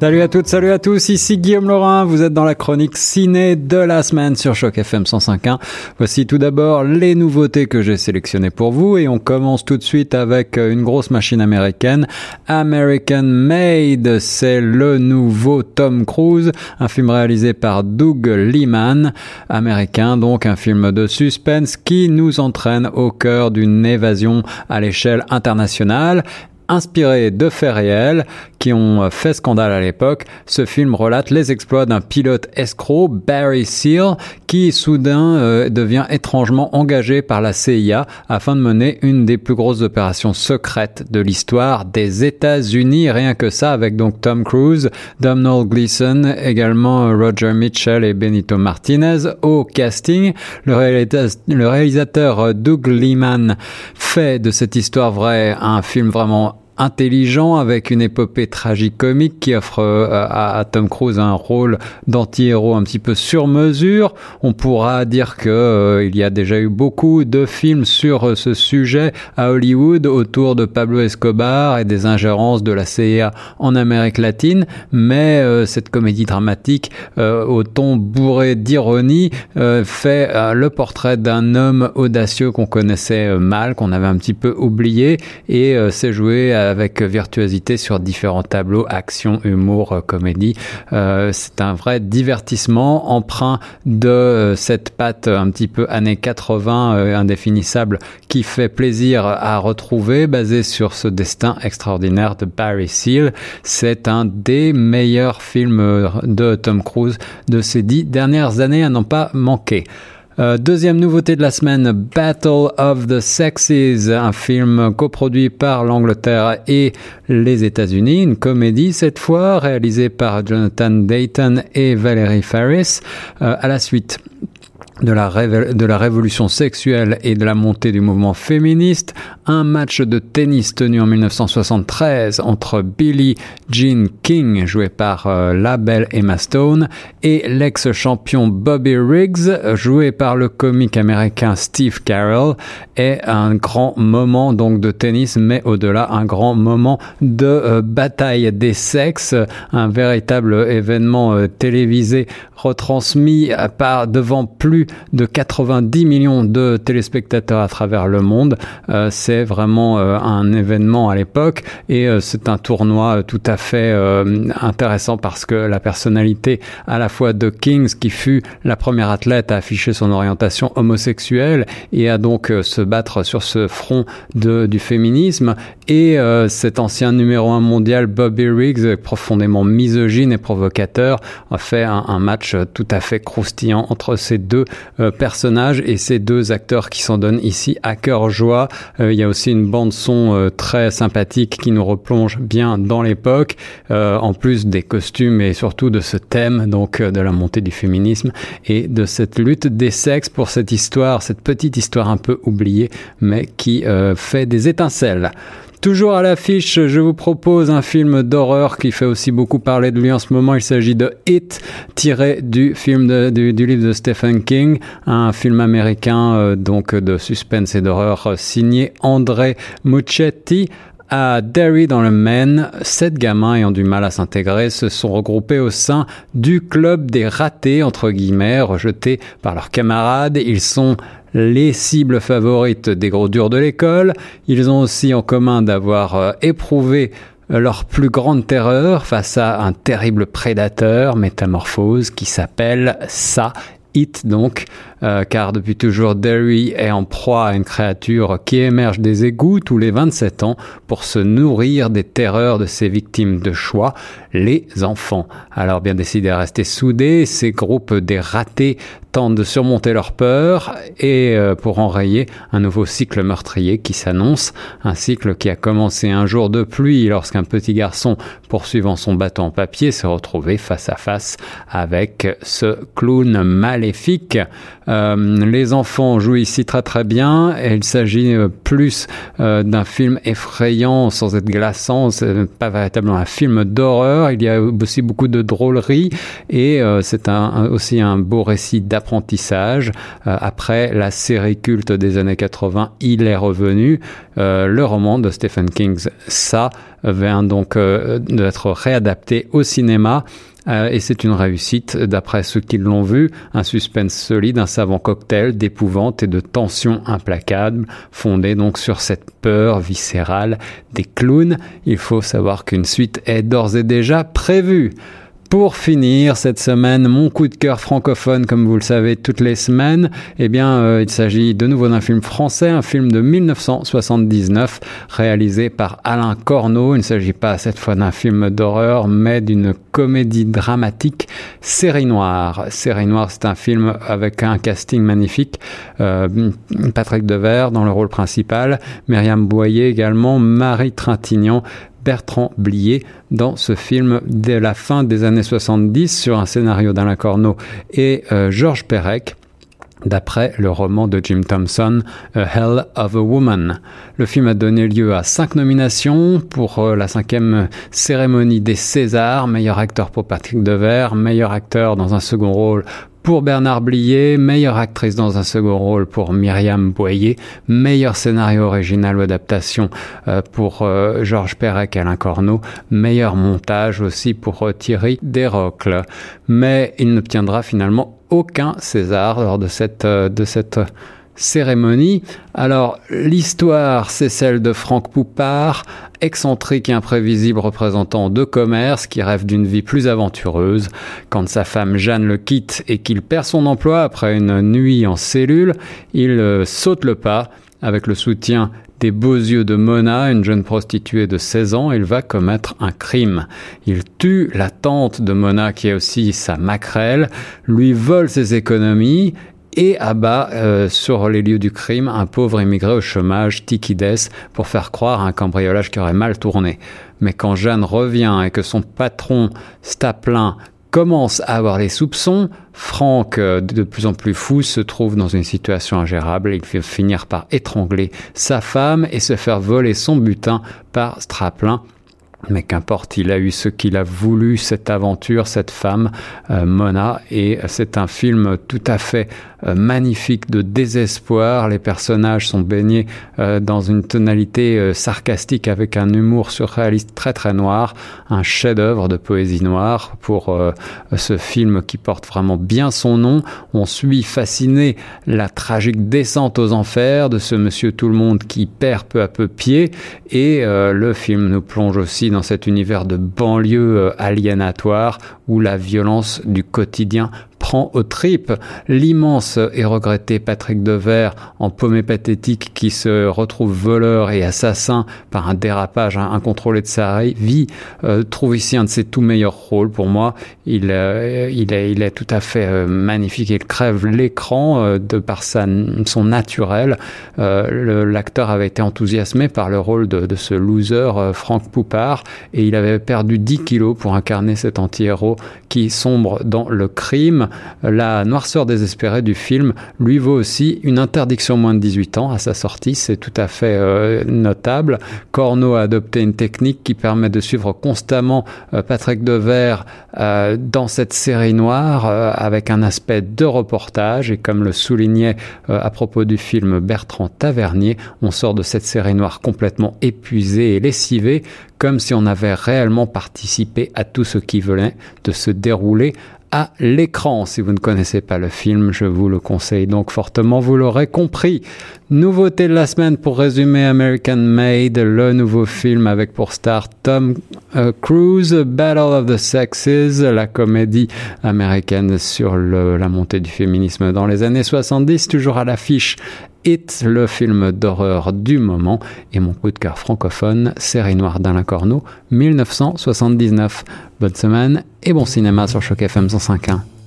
Salut à toutes, salut à tous, ici Guillaume Laurin, vous êtes dans la chronique ciné de la semaine sur Choc FM 105.1. Voici tout d'abord les nouveautés que j'ai sélectionnées pour vous et on commence tout de suite avec une grosse machine américaine, American Made, c'est le nouveau Tom Cruise, un film réalisé par Doug Liman, américain donc un film de suspense qui nous entraîne au cœur d'une évasion à l'échelle internationale inspiré de faits réels qui ont fait scandale à l'époque. Ce film relate les exploits d'un pilote escroc, Barry Seal, qui soudain euh, devient étrangement engagé par la CIA afin de mener une des plus grosses opérations secrètes de l'histoire des États-Unis. Rien que ça, avec donc Tom Cruise, Domhnall Gleeson, également Roger Mitchell et Benito Martinez au casting. Le le réalisateur Doug Liman fait de cette histoire vraie un film vraiment intelligent avec une épopée tragique-comique qui offre euh, à, Tom Cruise un rôle d'anti-héros un petit peu sur mesure. On pourra dire que euh, il y a déjà eu beaucoup de films sur euh, ce sujet à Hollywood autour de Pablo Escobar et des ingérences de la CIA en Amérique latine, mais cette comédie dramatique au ton bourré d'ironie fait le portrait d'un homme audacieux qu'on connaissait mal, qu'on avait un petit peu oublié et c'est joué avec virtuosité sur différents tableaux, action, humour, euh, comédie. Euh, c'est un vrai divertissement emprunt de euh, cette patte un petit peu années 80 indéfinissable qui fait plaisir à retrouver, basé sur ce destin extraordinaire de Barry Seal. C'est un des meilleurs films de Tom Cruise de ces dix dernières années à n'en pas manquer. Euh, deuxième nouveauté de la semaine, Battle of the Sexes, un film coproduit par l'Angleterre et les États-Unis, une comédie cette fois réalisée par Jonathan Dayton et Valerie Faris. Euh, à la suite de la, de la révolution sexuelle et de la montée du mouvement féministe, un match de tennis tenu en 1973 entre Billie Jean King, joué par euh, la belle Emma Stone, et l'ex-champion Bobby Riggs, joué par le comique américain Steve Carell, est un grand moment donc de tennis, mais au-delà un grand moment de euh, bataille des sexes, un véritable événement euh, télévisé retransmis par devant plus de 90 millions de téléspectateurs à travers le monde. Euh, c'est vraiment euh, un événement à l'époque et euh, c'est un tournoi tout à fait intéressant parce que la personnalité à la fois de Kings qui fut la première athlète à afficher son orientation homosexuelle et à donc se battre sur ce front du féminisme et cet ancien numéro un mondial Bobby Riggs profondément misogyne et provocateur a fait un match tout à fait croustillant entre ces deux euh, personnages et ces deux acteurs qui s'en donnent ici à cœur joie. Euh, il y a aussi une bande son euh, très sympathique qui nous replonge bien dans l'époque, en plus des costumes et surtout de ce thème donc de la montée du féminisme et de cette lutte des sexes pour cette histoire, cette petite histoire un peu oubliée mais qui fait des étincelles. Toujours à l'affiche, je vous propose un film d'horreur qui fait aussi beaucoup parler de lui en ce moment. Il s'agit de It, tiré du film du, livre de Stephen King, un film américain euh, donc de suspense et d'horreur euh, signé André Muccetti. À Derry dans le Maine, sept gamins ayant du mal à s'intégrer se sont regroupés au sein du club des ratés, entre guillemets, rejetés par leurs camarades. Ils sont les cibles favorites des gros durs de l'école. Ils ont aussi en commun d'avoir euh, éprouvé euh, leur plus grande terreur face à un terrible prédateur métamorphose qui s'appelle Ça It donc, euh, car depuis toujours Derry est en proie à une créature qui émerge des égouts tous les 27 ans pour se nourrir des terreurs de ses victimes de choix, les enfants. Alors bien décidé à rester soudés, ces groupes des ratés tentent de surmonter leur peur et euh, pour enrayer un nouveau cycle meurtrier qui s'annonce, un cycle qui a commencé un jour de pluie lorsqu'un petit garçon poursuivant son bâton en papier s'est retrouvé face à face avec ce clown maléfique. Euh, les enfants jouent ici très très bien. Il s'agit euh, plus d'un film effrayant sans être glaçant, c'est pas véritablement un film d'horreur, il y a aussi beaucoup de drôlerie et c'est aussi un beau récit d'aventure d'apprentissage. après la série culte des années 80, il est revenu. le roman de Stephen King, ça vient donc d'être réadapté au cinéma euh, et c'est une réussite d'après ceux qui l'ont vu, un suspense solide, un savant cocktail d'épouvante et de tension implacable, fondé donc sur cette peur viscérale des clowns. Il faut savoir qu'une suite est d'ores et déjà prévue. Pour finir cette semaine, mon coup de cœur francophone, comme vous le savez toutes les semaines, eh bien, euh, il s'agit de nouveau d'un film français, un film de 1979 réalisé par Alain Corneau. Il ne s'agit pas cette fois d'un film d'horreur, mais d'une comédie dramatique, Série Noire. Série Noire, c'est un film avec un casting magnifique. Euh, Patrick Devers dans le rôle principal, Myriam Boyer également, Marie Trintignant, Bertrand Blier dans ce film de la fin des années 70 sur un scénario d'Alain Corneau et euh, Georges Perec d'après le roman de Jim Thompson, A Hell of a Woman. Le film a donné lieu à cinq nominations pour euh, la cinquième cérémonie des Césars, meilleur acteur pour Patrick Devers, meilleur acteur dans un second rôle pour Bernard Blier, meilleure actrice dans un second rôle pour Myriam Boyer, meilleur scénario original ou adaptation euh, pour euh, Georges Perec et Alain Corneau, meilleur montage aussi pour euh, Thierry Desrocles. Mais il n'obtiendra finalement aucun César lors de cette, de cette cérémonie. Alors, l'histoire, c'est celle de Franck Poupard, excentrique et imprévisible représentant de commerce qui rêve d'une vie plus aventureuse. Quand sa femme Jeanne le quitte et qu'il perd son emploi après une nuit en cellule, il euh, saute le pas avec le soutien des beaux yeux de Mona, une jeune prostituée de 16 ans, il va commettre un crime. Il tue la tante de Mona qui est aussi sa maquerelle, lui vole ses économies et abat euh, sur les lieux du crime un pauvre immigré au chômage, Tikides, pour faire croire à un cambriolage qui aurait mal tourné. Mais quand Jeanne revient et que son patron, Staplin, commence à avoir les soupçons, Franck, euh, de plus en plus fou, se trouve dans une situation ingérable. Il fait finir par étrangler sa femme et se faire voler son butin par Staplin. Mais qu'importe, il a eu ce qu'il a voulu, cette aventure, cette femme, euh, Mona, et c'est un film tout à fait euh, magnifique de désespoir. Les personnages sont baignés euh, dans une tonalité sarcastique avec un humour surréaliste très très noir, un chef-d'œuvre de poésie noire pour ce film qui porte vraiment bien son nom. On suit fasciné la tragique descente aux enfers de ce monsieur tout le monde qui perd peu à peu pied et le film nous plonge aussi dans cet univers de banlieue euh, aliénatoire où la violence du quotidien prend aux l'immense et regretté Patrick Devers en paumé pathétique qui se retrouve voleur et assassin par un dérapage incontrôlé de sa vie, euh, trouve ici un de ses tout meilleurs rôles pour moi. Il, euh, il, est, il est tout à fait euh, magnifique. Il crève l'écran de par sa, son naturel. L'acteur avait été enthousiasmé par le rôle de, de ce loser Franck Poupard et il avait perdu 10 kilos pour incarner cet anti-héros qui sombre dans le crime. La noirceur désespérée du film lui vaut aussi une interdiction moins de 18 ans à sa sortie, c'est tout à fait euh, notable. Corneau a adopté une technique qui permet de suivre constamment euh, Patrick Devers euh, dans cette série noire avec un aspect de reportage et comme le soulignait à propos du film Bertrand Tavernier, on sort de cette série noire complètement épuisée et lessivée comme si on avait réellement participé à tout ce qui venait de se dérouler à l'écran. Si vous ne connaissez pas le film, je vous le conseille donc fortement, vous l'aurez compris. Nouveauté de la semaine pour résumer American Made, le nouveau film avec pour star Tom euh, Cruise, Battle of the Sexes, la comédie américaine sur la montée du féminisme dans les années 70, toujours à l'affiche Le film d'horreur du moment, et mon coup de cœur francophone, Série Noire d'Alain Corneau, 1979. Bonne semaine et bon cinéma sur Choc FM 105.1.